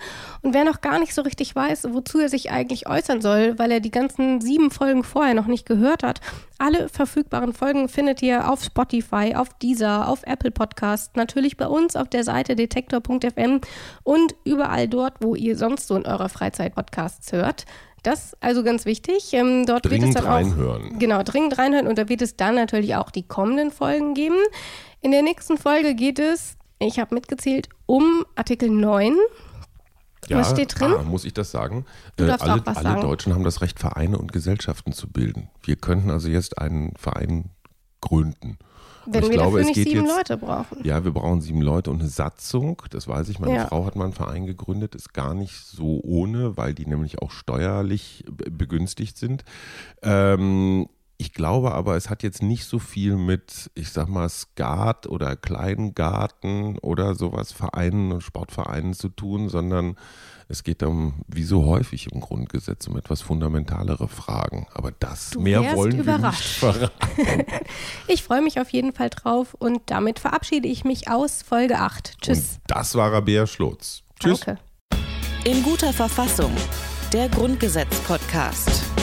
Und wer noch gar nicht so richtig weiß, wozu er sich eigentlich äußern soll, weil er die ganzen sieben Folgen vorher noch nicht gehört hat, Alle verfügbaren Folgen findet ihr auf Spotify, auf Deezer, auf Apple Podcast, natürlich bei uns auf der Seite detektor.fm und überall dort, wo ihr sonst so in eurer Freizeit Podcasts hört. Das also ganz wichtig. Ähm, dort dringend wird es dann reinhören. Auch, genau, dringend reinhören und da wird es dann natürlich auch die kommenden Folgen geben. In der nächsten Folge geht es, ich habe mitgezählt, um Artikel 9. Ja, Was steht drin? Ah, muss ich das sagen? Du darfst alle auch was alle sagen. Deutschen haben das Recht, Vereine und Gesellschaften zu bilden. Wir könnten also jetzt einen Verein gründen. Wenn ich wir glaube, dafür es nicht geht sieben jetzt, Leute brauchen. Ja, wir brauchen sieben Leute und eine Satzung. Das weiß ich. Meine Ja. Frau hat mal einen Verein gegründet. Ist gar nicht so ohne, weil die nämlich auch steuerlich be- begünstigt sind. Ähm, ich glaube aber, es hat jetzt nicht so viel mit, ich sag mal, Skat oder Kleingarten oder sowas, Vereinen und Sportvereinen zu tun, sondern es geht um, wie so häufig im Grundgesetz, um etwas fundamentalere Fragen. Aber das Du mehr wollen wir nicht überrascht. verraten. Ich freue mich auf jeden Fall drauf und damit verabschiede ich mich aus Folge 8. Tschüss. Und das war Rabea Schlotz. Tschüss. Danke. In guter Verfassung. Der Grundgesetz-Podcast.